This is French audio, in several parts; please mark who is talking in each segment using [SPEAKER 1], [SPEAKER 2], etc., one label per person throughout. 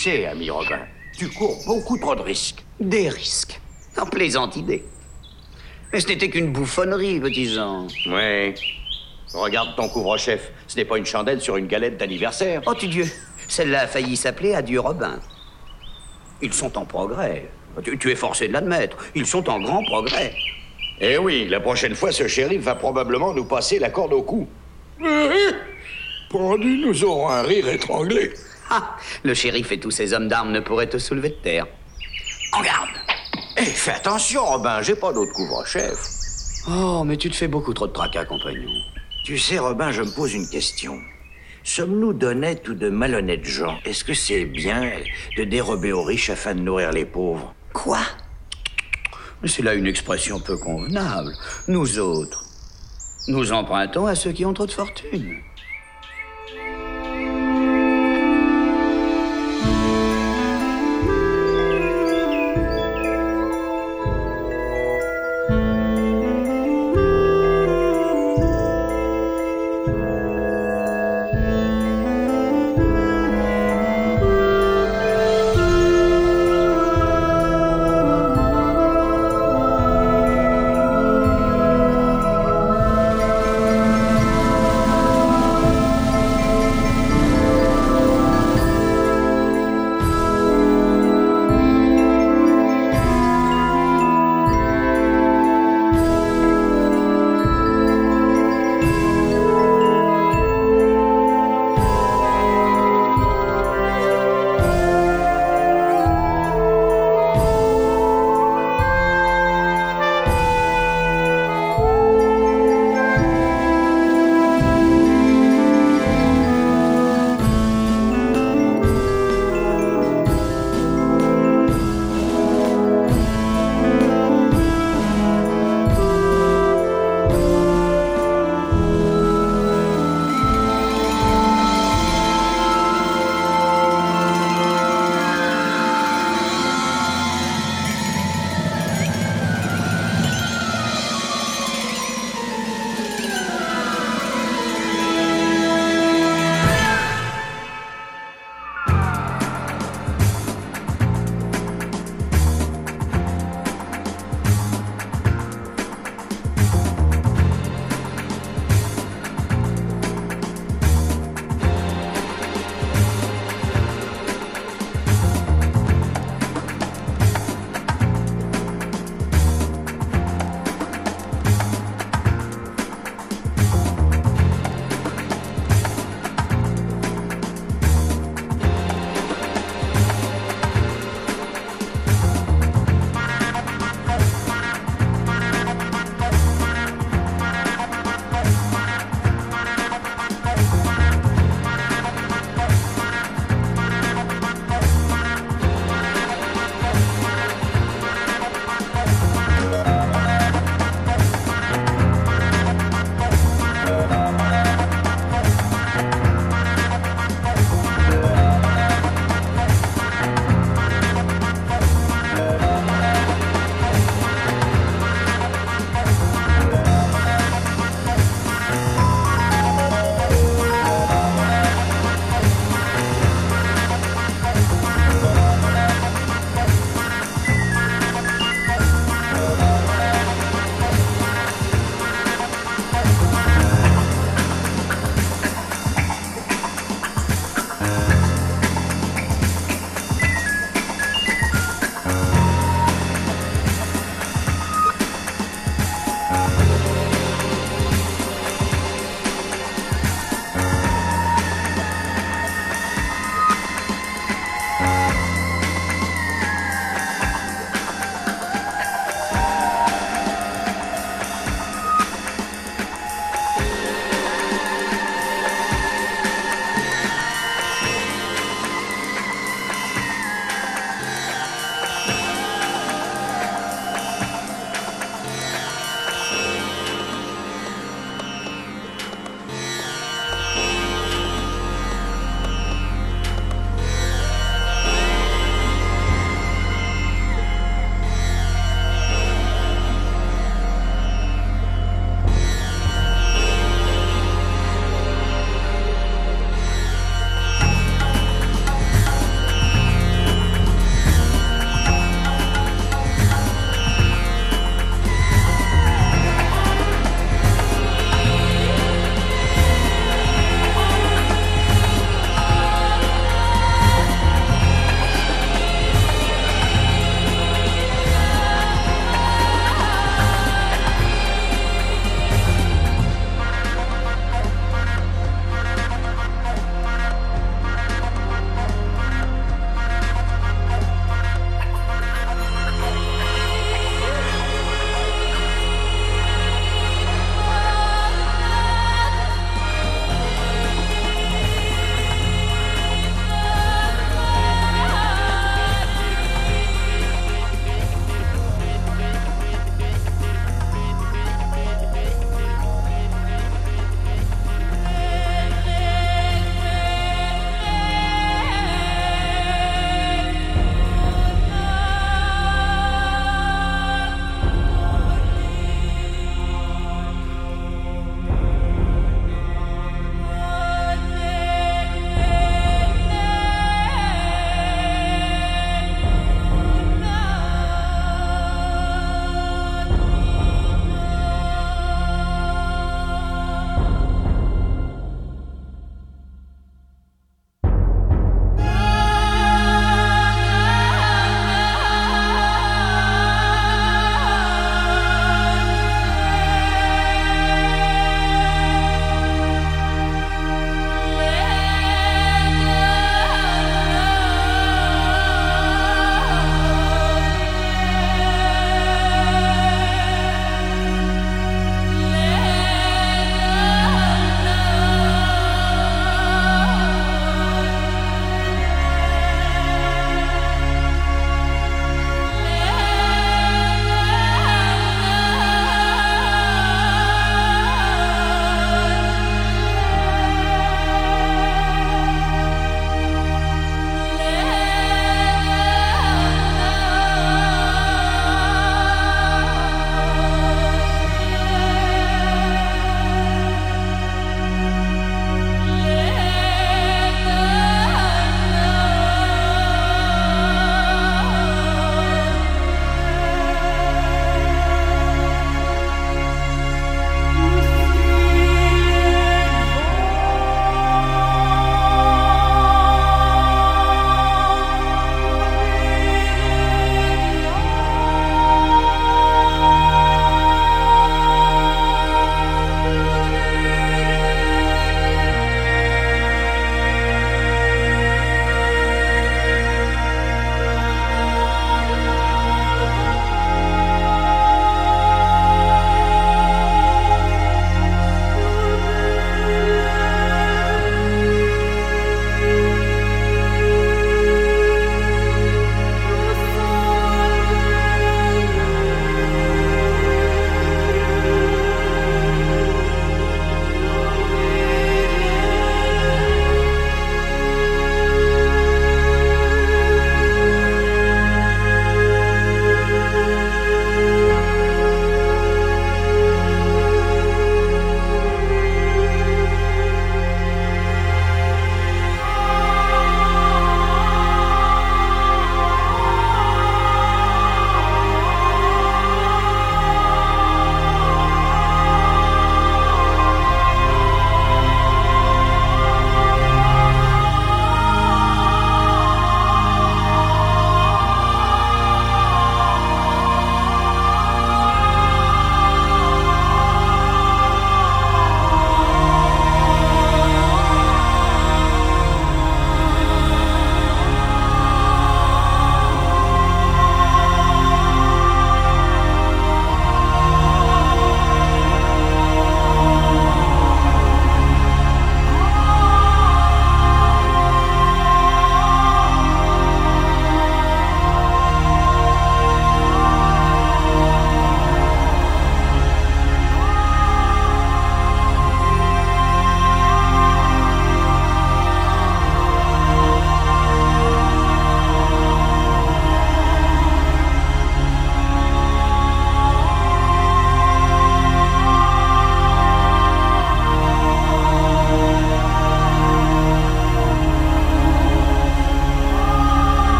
[SPEAKER 1] Tu sais, ami Robin, tu cours beaucoup trop de risques.
[SPEAKER 2] Des risques. En plaisante idée. Mais ce n'était qu'une bouffonnerie, petit Jean.
[SPEAKER 1] Ouais. Regarde ton couvre-chef. Ce n'est pas une chandelle sur une galette d'anniversaire.
[SPEAKER 2] Oh, tu Dieu. Celle-là a failli s'appeler Adieu Robin. Ils sont en progrès. Tu, tu es forcé de l'admettre. Ils sont en grand progrès.
[SPEAKER 1] Eh oui, la prochaine fois, ce shérif va probablement nous passer la corde au cou.
[SPEAKER 3] Pendu, nous aurons un rire étranglé.
[SPEAKER 2] Ah, le shérif et tous ses hommes d'armes ne pourraient te soulever de terre. En garde
[SPEAKER 1] Eh, fais attention, Robin, j'ai pas d'autre couvre-chef.
[SPEAKER 2] Oh, mais tu te fais beaucoup trop de tracas, compagnon.
[SPEAKER 1] Tu sais, Robin, je me pose une question. Sommes-nous d'honnêtes ou de malhonnêtes gens? Est-ce que c'est bien de dérober aux riches afin de nourrir les pauvres?
[SPEAKER 2] Quoi? Mais c'est là une expression peu convenable. Nous autres, nous empruntons à ceux qui ont trop de fortune.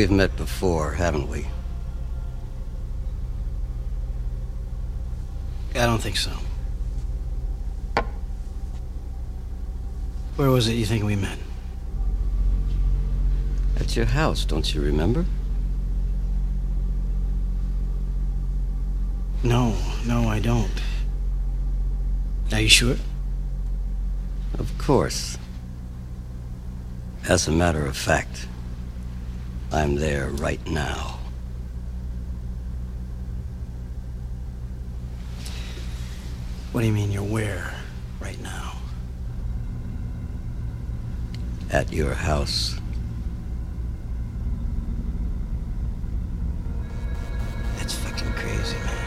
[SPEAKER 4] We've met before, haven't we?
[SPEAKER 5] I don't think so. Where was it you think we met?
[SPEAKER 4] At your house, don't you remember?
[SPEAKER 5] No, no, I don't. Are you sure?
[SPEAKER 4] Of course. As a matter of fact, I'm there right now.
[SPEAKER 5] What do you mean you're where right now?
[SPEAKER 4] At your house.
[SPEAKER 5] That's fucking crazy, man.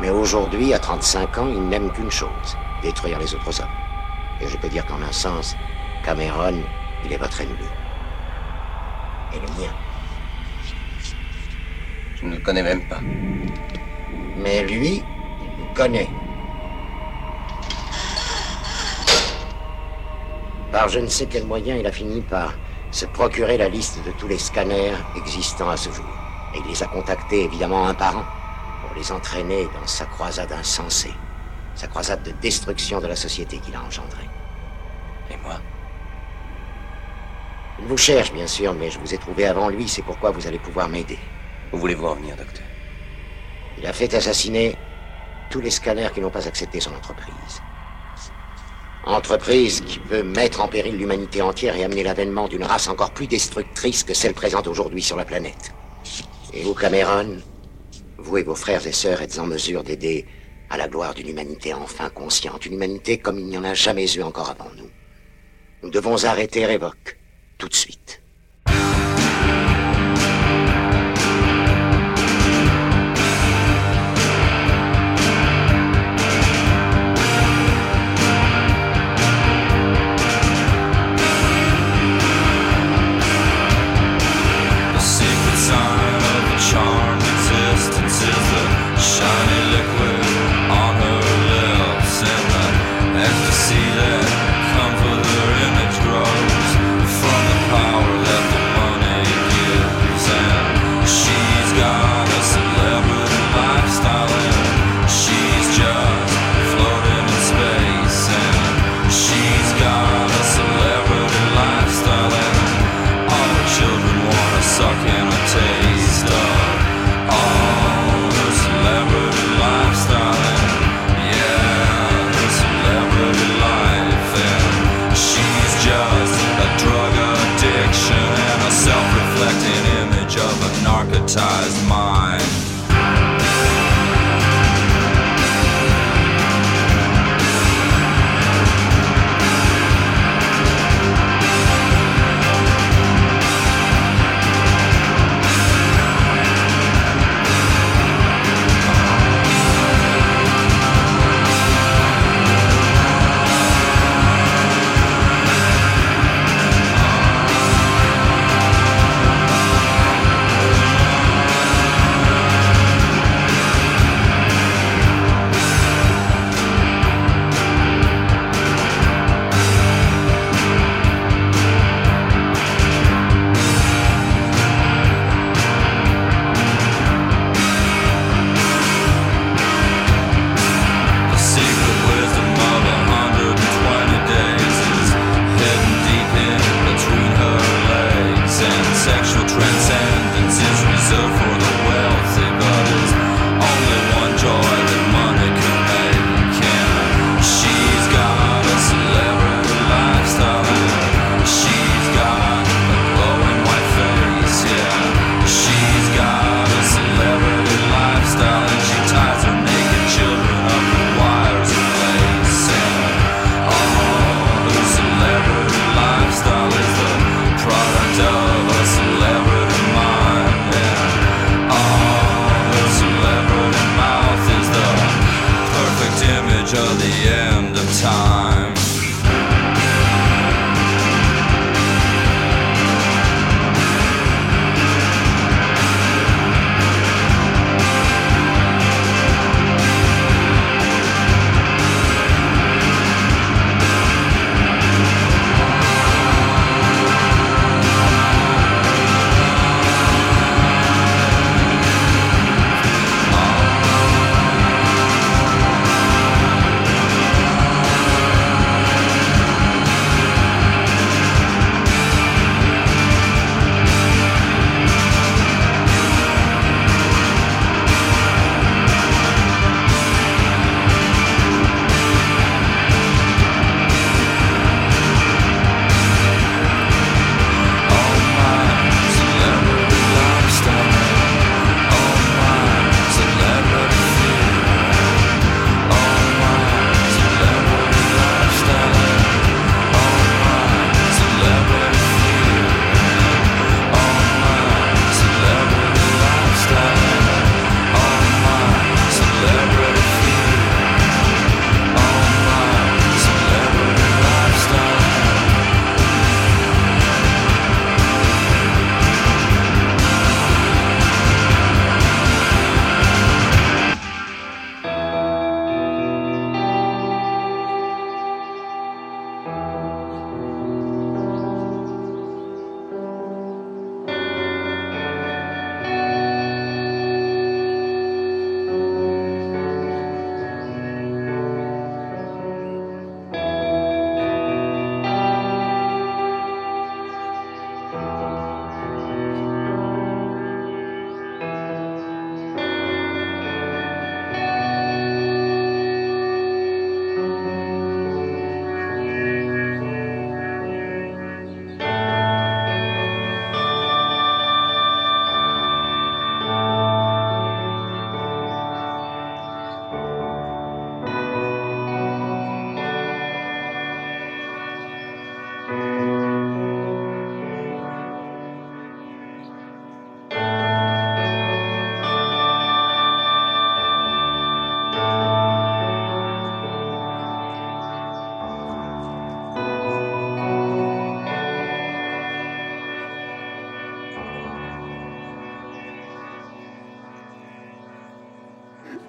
[SPEAKER 6] Mais
[SPEAKER 7] aujourd'hui, à 35 ans, il n'aime qu'une chose. Détruire les autres hommes. Et je peux dire qu'en un sens, Cameron, il est votre ennemi. Et le mien.
[SPEAKER 8] Je ne le connais même pas.
[SPEAKER 7] Mais lui, il nous connaît. Par je ne sais quel moyen, il a fini par se procurer la liste de tous les scanners existants à ce jour. Et il les a contactés, évidemment, un par un, pour les entraîner dans sa croisade insensée, sa croisade de destruction de la société qu'il a engendrée.
[SPEAKER 8] Et moi?
[SPEAKER 7] Il vous cherche, bien sûr, mais je vous ai trouvé avant lui, c'est pourquoi vous allez pouvoir m'aider.
[SPEAKER 8] Où voulez-vous en venir, docteur?
[SPEAKER 7] Il a fait assassiner tous les scanners qui n'ont pas accepté son entreprise. Entreprise qui peut mettre en péril l'humanité entière et amener l'avènement d'une race encore plus destructrice que celle présente aujourd'hui sur la planète. Et vous, Cameron, vous et vos frères et sœurs êtes en mesure d'aider à la gloire d'une humanité enfin consciente, une humanité comme il n'y en a jamais eu encore avant nous. Nous devons arrêter Révoque, tout de suite.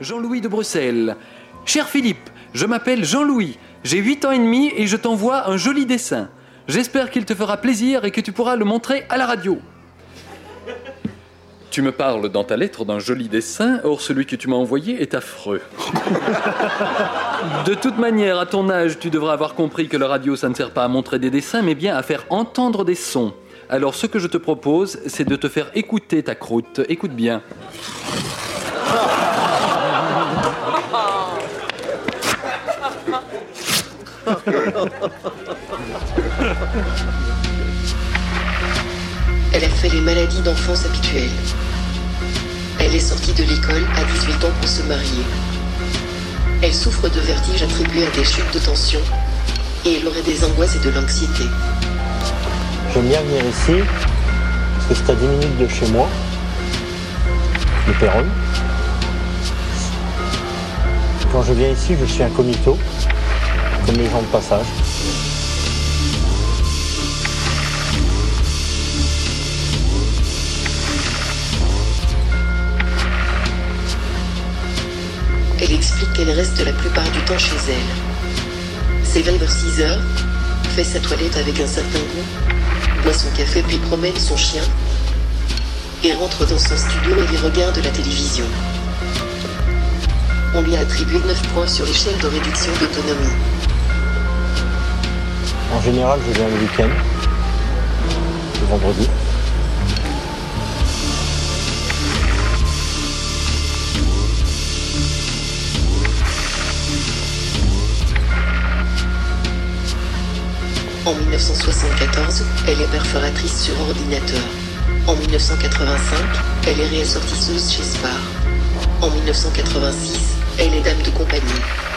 [SPEAKER 9] Jean-Louis de Bruxelles. Cher Philippe, je m'appelle Jean-Louis. J'ai 8 ans et demi et je t'envoie un joli dessin. J'espère qu'il te fera plaisir et que tu pourras le montrer à la radio. Tu me parles dans ta lettre d'un joli dessin, or celui que tu m'as envoyé est affreux. De toute manière, à ton âge, tu devras avoir compris que la radio, ça ne sert pas à montrer des dessins, mais bien à faire entendre des sons. Alors ce que je te propose, c'est de te faire écouter ta croûte. Écoute bien.
[SPEAKER 10] Elle a fait les maladies d'enfance habituelles. Elle est sortie de l'école à 18 ans pour se marier. Elle souffre de vertiges attribués à des chutes de tension et elle aurait des angoisses et de l'anxiété.
[SPEAKER 11] J'aime bien venir ici parce que c'est à 10 minutes de chez moi, de Péronne. Quand je viens ici, je suis incognito, comme les gens de passage.
[SPEAKER 10] Elle explique qu'elle reste la plupart du temps chez elle. S'éveille vers 6 heures, fait sa toilette avec un certain goût, boit son café puis promène son chien et rentre dans son studio et y regarde la télévision. On lui a attribué 9 points sur l'échelle de réduction d'autonomie.
[SPEAKER 11] En général, je viens le week-end, le vendredi.
[SPEAKER 10] En 1974, elle est perforatrice sur ordinateur. En 1985, elle est réassortisseuse chez Spar. En 1986, elle est dame de compagnie.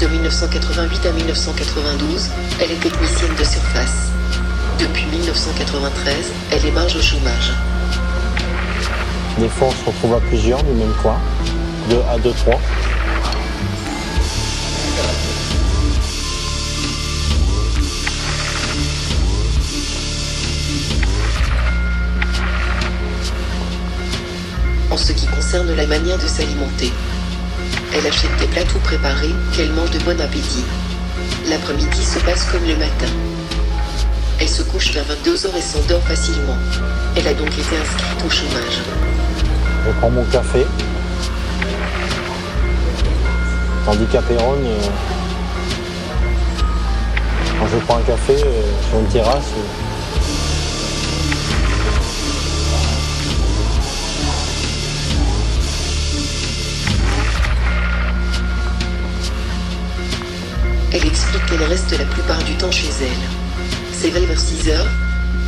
[SPEAKER 10] De 1988 à 1992, elle est technicienne de surface. Depuis 1993, elle est marge au chômage.
[SPEAKER 11] Des fois, on se retrouve à plusieurs du même coin, deux à deux, trois.
[SPEAKER 10] En ce qui concerne la manière de s'alimenter, elle achète des plats tout préparés qu'elle mange de bon appétit. L'après-midi se passe comme le matin. Elle se couche vers 22h et s'endort facilement. Elle a donc été inscrite au chômage.
[SPEAKER 11] Je prends mon café. Tandis qu'à Péronne, euh, quand je prends un café euh, sur une terrasse, euh,
[SPEAKER 10] Elle explique qu'elle reste la plupart du temps chez elle. S'éveille vers 6 heures,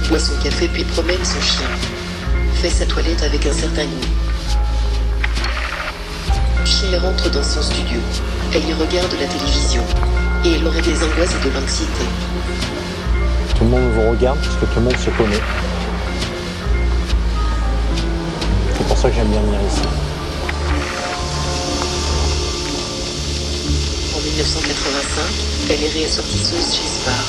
[SPEAKER 10] boit son café puis promène son chien. Fait sa toilette avec un certain goût. Chien rentre dans son studio. Elle y regarde la télévision. Et elle aurait des angoisses et de l'anxiété.
[SPEAKER 11] tout le monde vous regarde parce que tout le monde se connaît. C'est pour ça que j'aime bien venir ici.
[SPEAKER 10] 1985, elle est réassortisseuse chez Spar.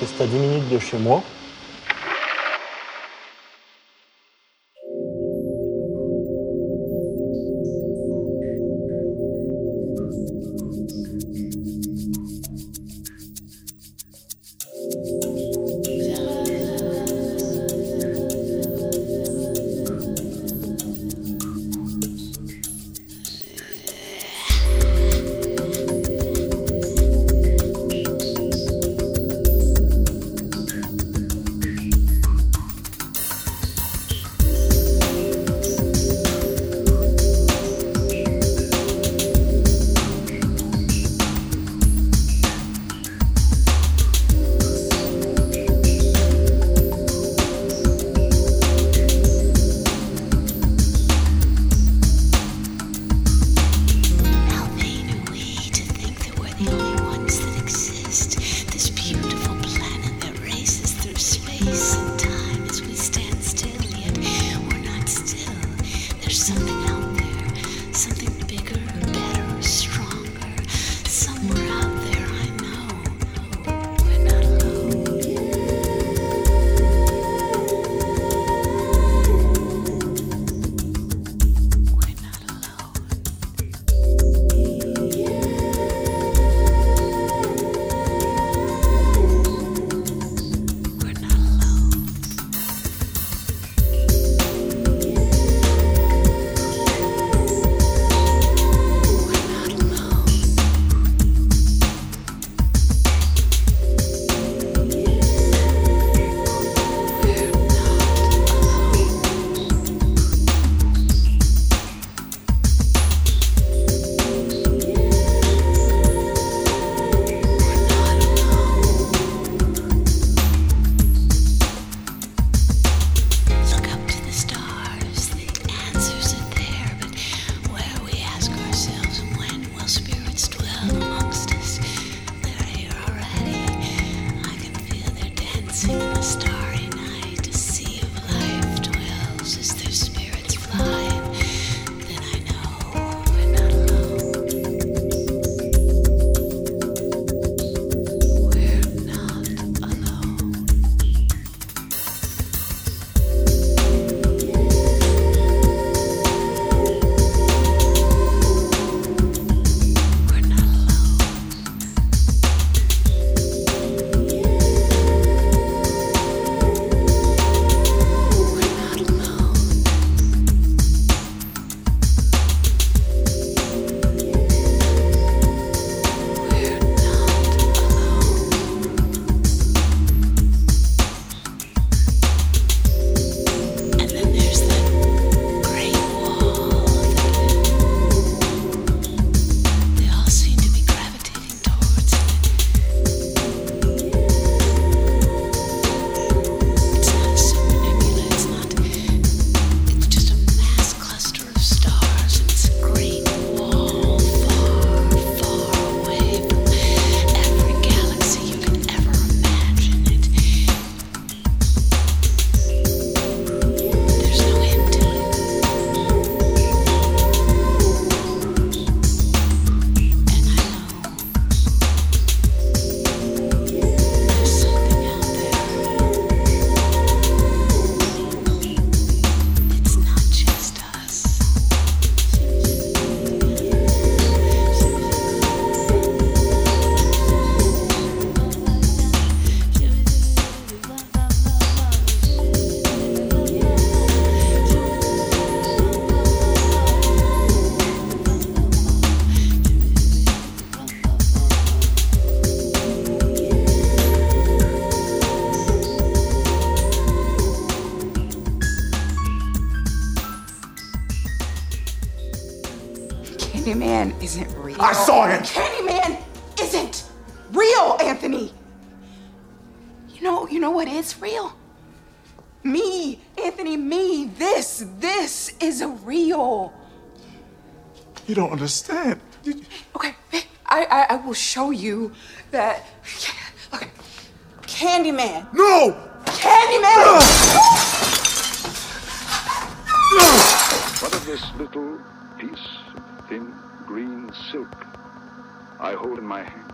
[SPEAKER 11] C'est à 10 minutes de chez moi.
[SPEAKER 12] I
[SPEAKER 8] hold in my hand?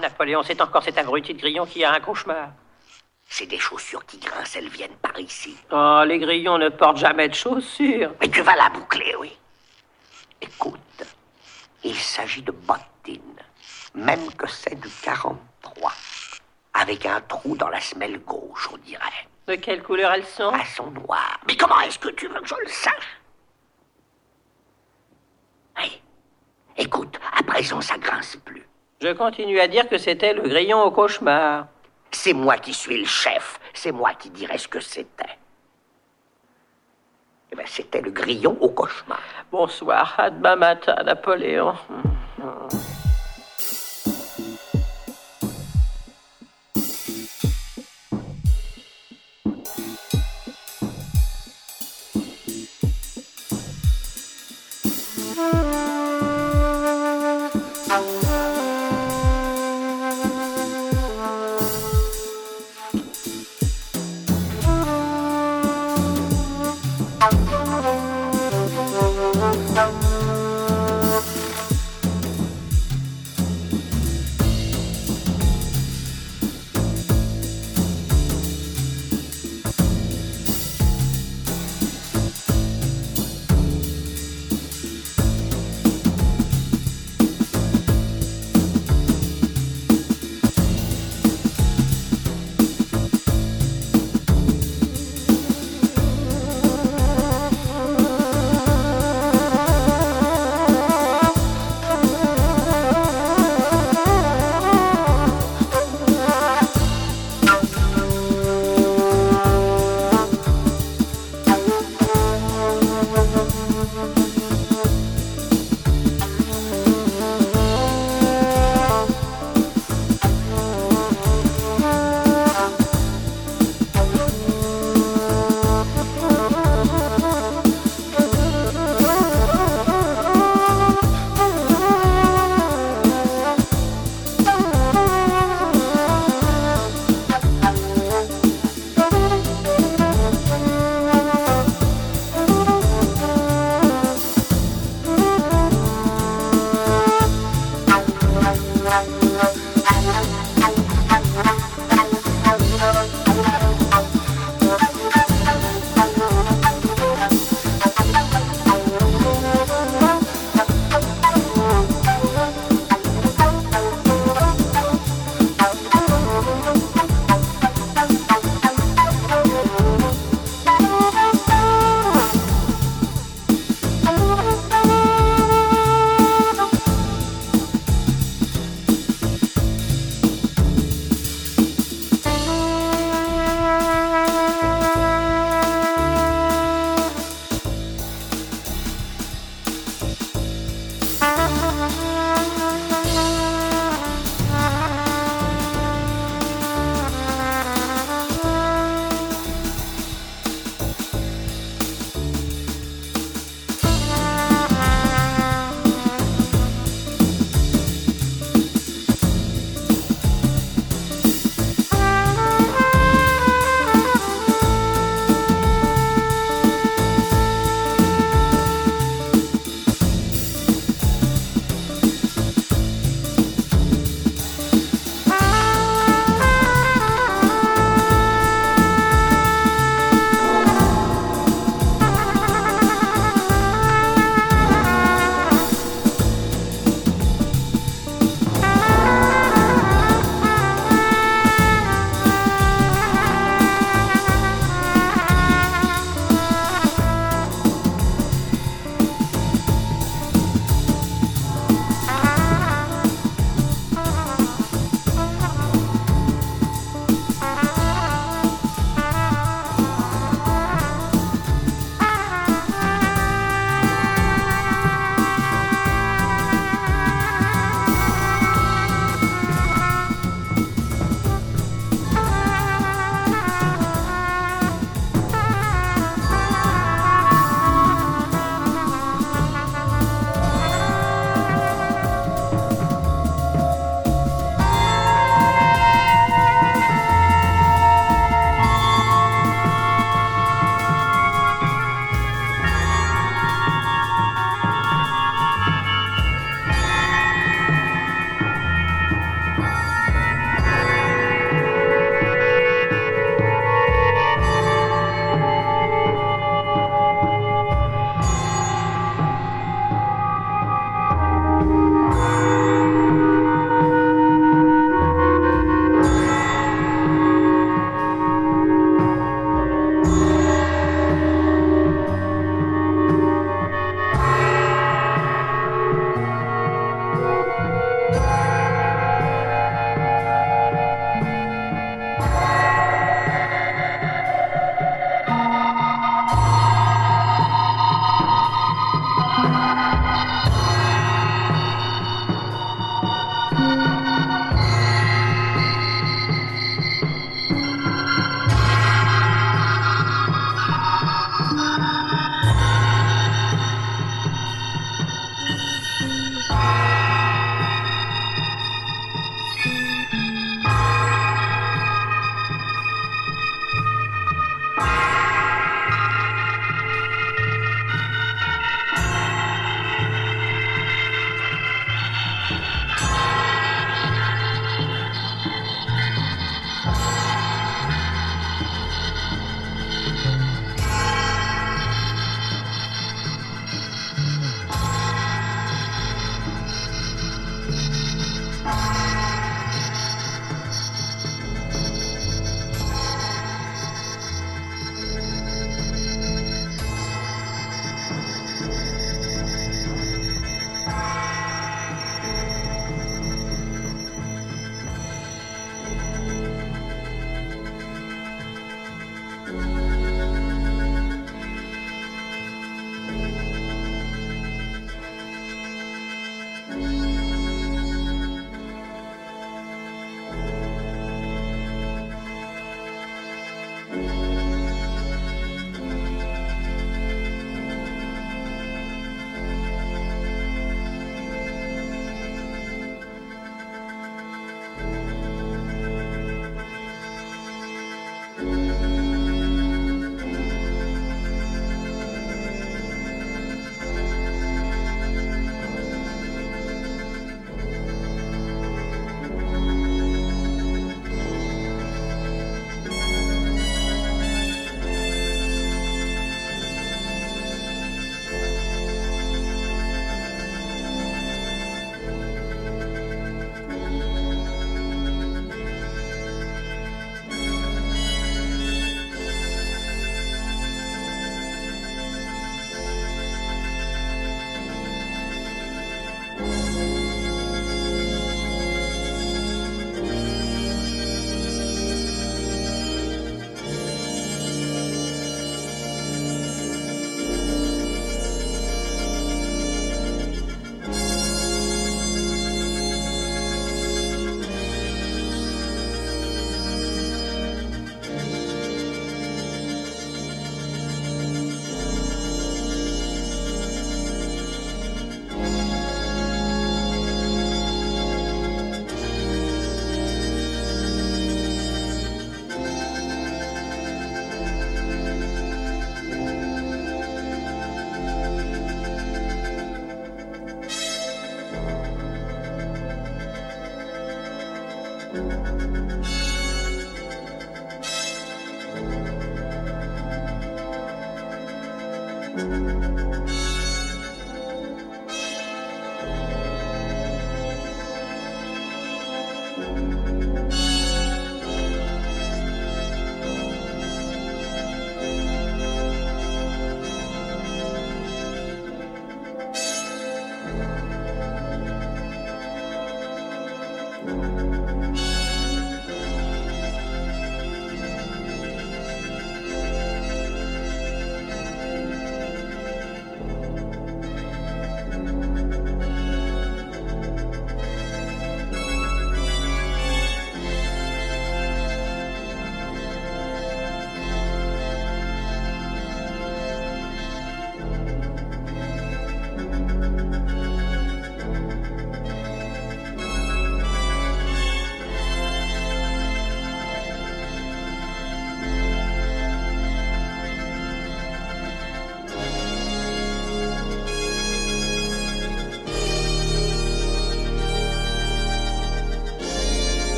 [SPEAKER 13] Napoléon, c'est encore cet abruti de grillon qui a un cauchemar.
[SPEAKER 14] C'est des chaussures qui grincent, elles viennent par ici.
[SPEAKER 13] Oh, les grillons ne portent jamais de chaussures.
[SPEAKER 14] Mais tu vas la boucler, oui. Écoute, il s'agit de bottines, même que c'est du 43, avec un trou dans la semelle gauche, on dirait.
[SPEAKER 13] De quelle couleur elles sont?
[SPEAKER 14] Elles sont noires. Mais comment est-ce que tu veux que je le sache? Hey, écoute, à présent ça grince plus.
[SPEAKER 13] Je continue à dire que c'était le grillon au cauchemar.
[SPEAKER 14] C'est moi qui suis le chef, c'est moi qui dirais ce que c'était. Eh ben, c'était le grillon au cauchemar.
[SPEAKER 13] Bonsoir, à demain matin, Napoléon.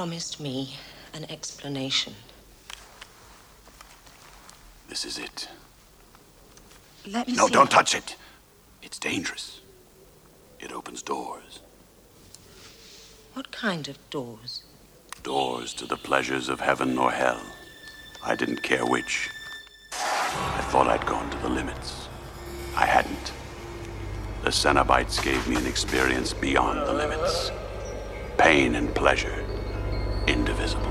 [SPEAKER 10] Promised me an explanation.
[SPEAKER 15] This is it.
[SPEAKER 10] Let me
[SPEAKER 15] No,
[SPEAKER 10] see.
[SPEAKER 15] don't touch it. It's dangerous. It opens doors.
[SPEAKER 10] What kind of doors?
[SPEAKER 15] Doors to the pleasures of heaven or hell. I didn't care which. I thought I'd gone to the limits. I hadn't. The Cenobites gave me an experience beyond the limits. Pain and pleasure, indivisible.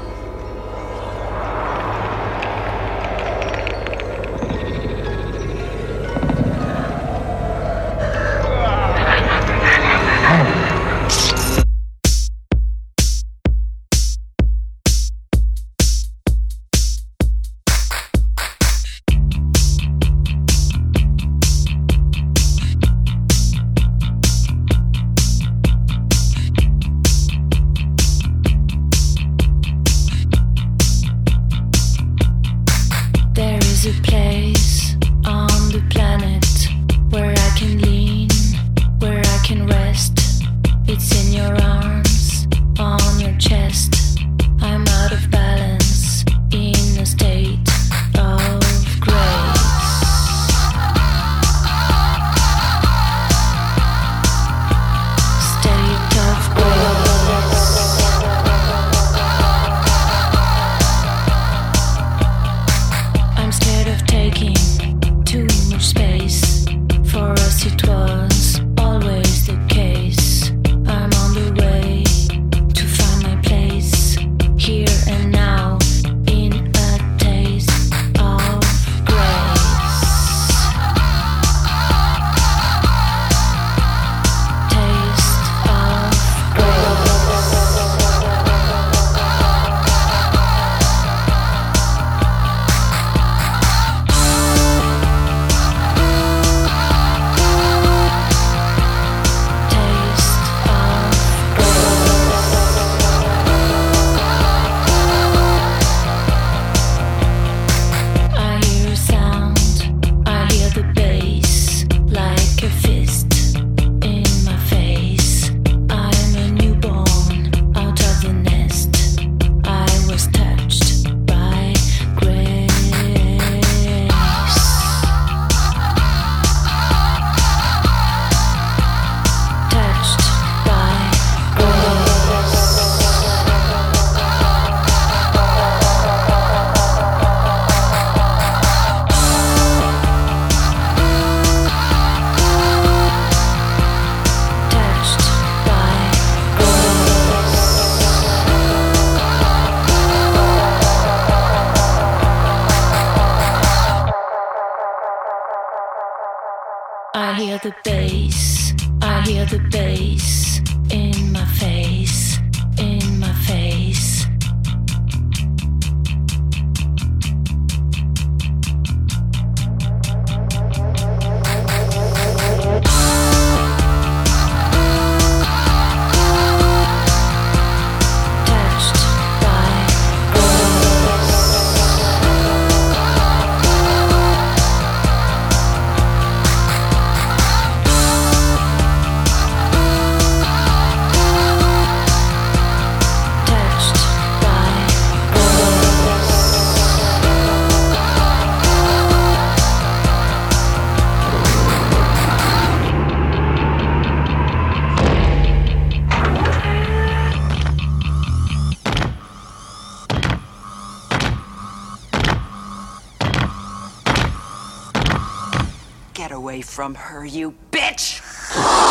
[SPEAKER 16] Away from her, you bitch!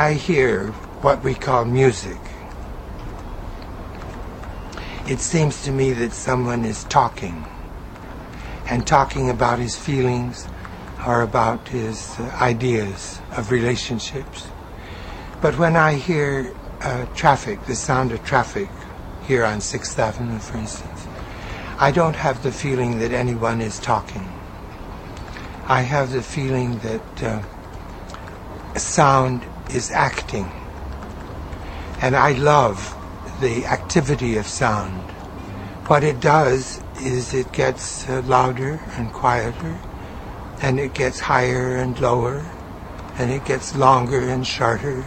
[SPEAKER 17] I hear what we call music, it seems to me that someone is talking and talking about his feelings or about his uh, ideas of relationships. But when I hear uh, traffic, the sound of traffic here on 6th Avenue, for instance, I don't have the feeling that anyone is talking. I have the feeling that uh, sound is acting. And I love the activity of sound. What it does is it gets uh, louder and quieter, and it gets higher and lower, and it gets longer and shorter.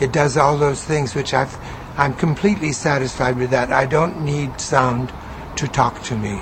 [SPEAKER 17] It does all those things which I've, I'm completely satisfied with that. I don't need sound to talk to me.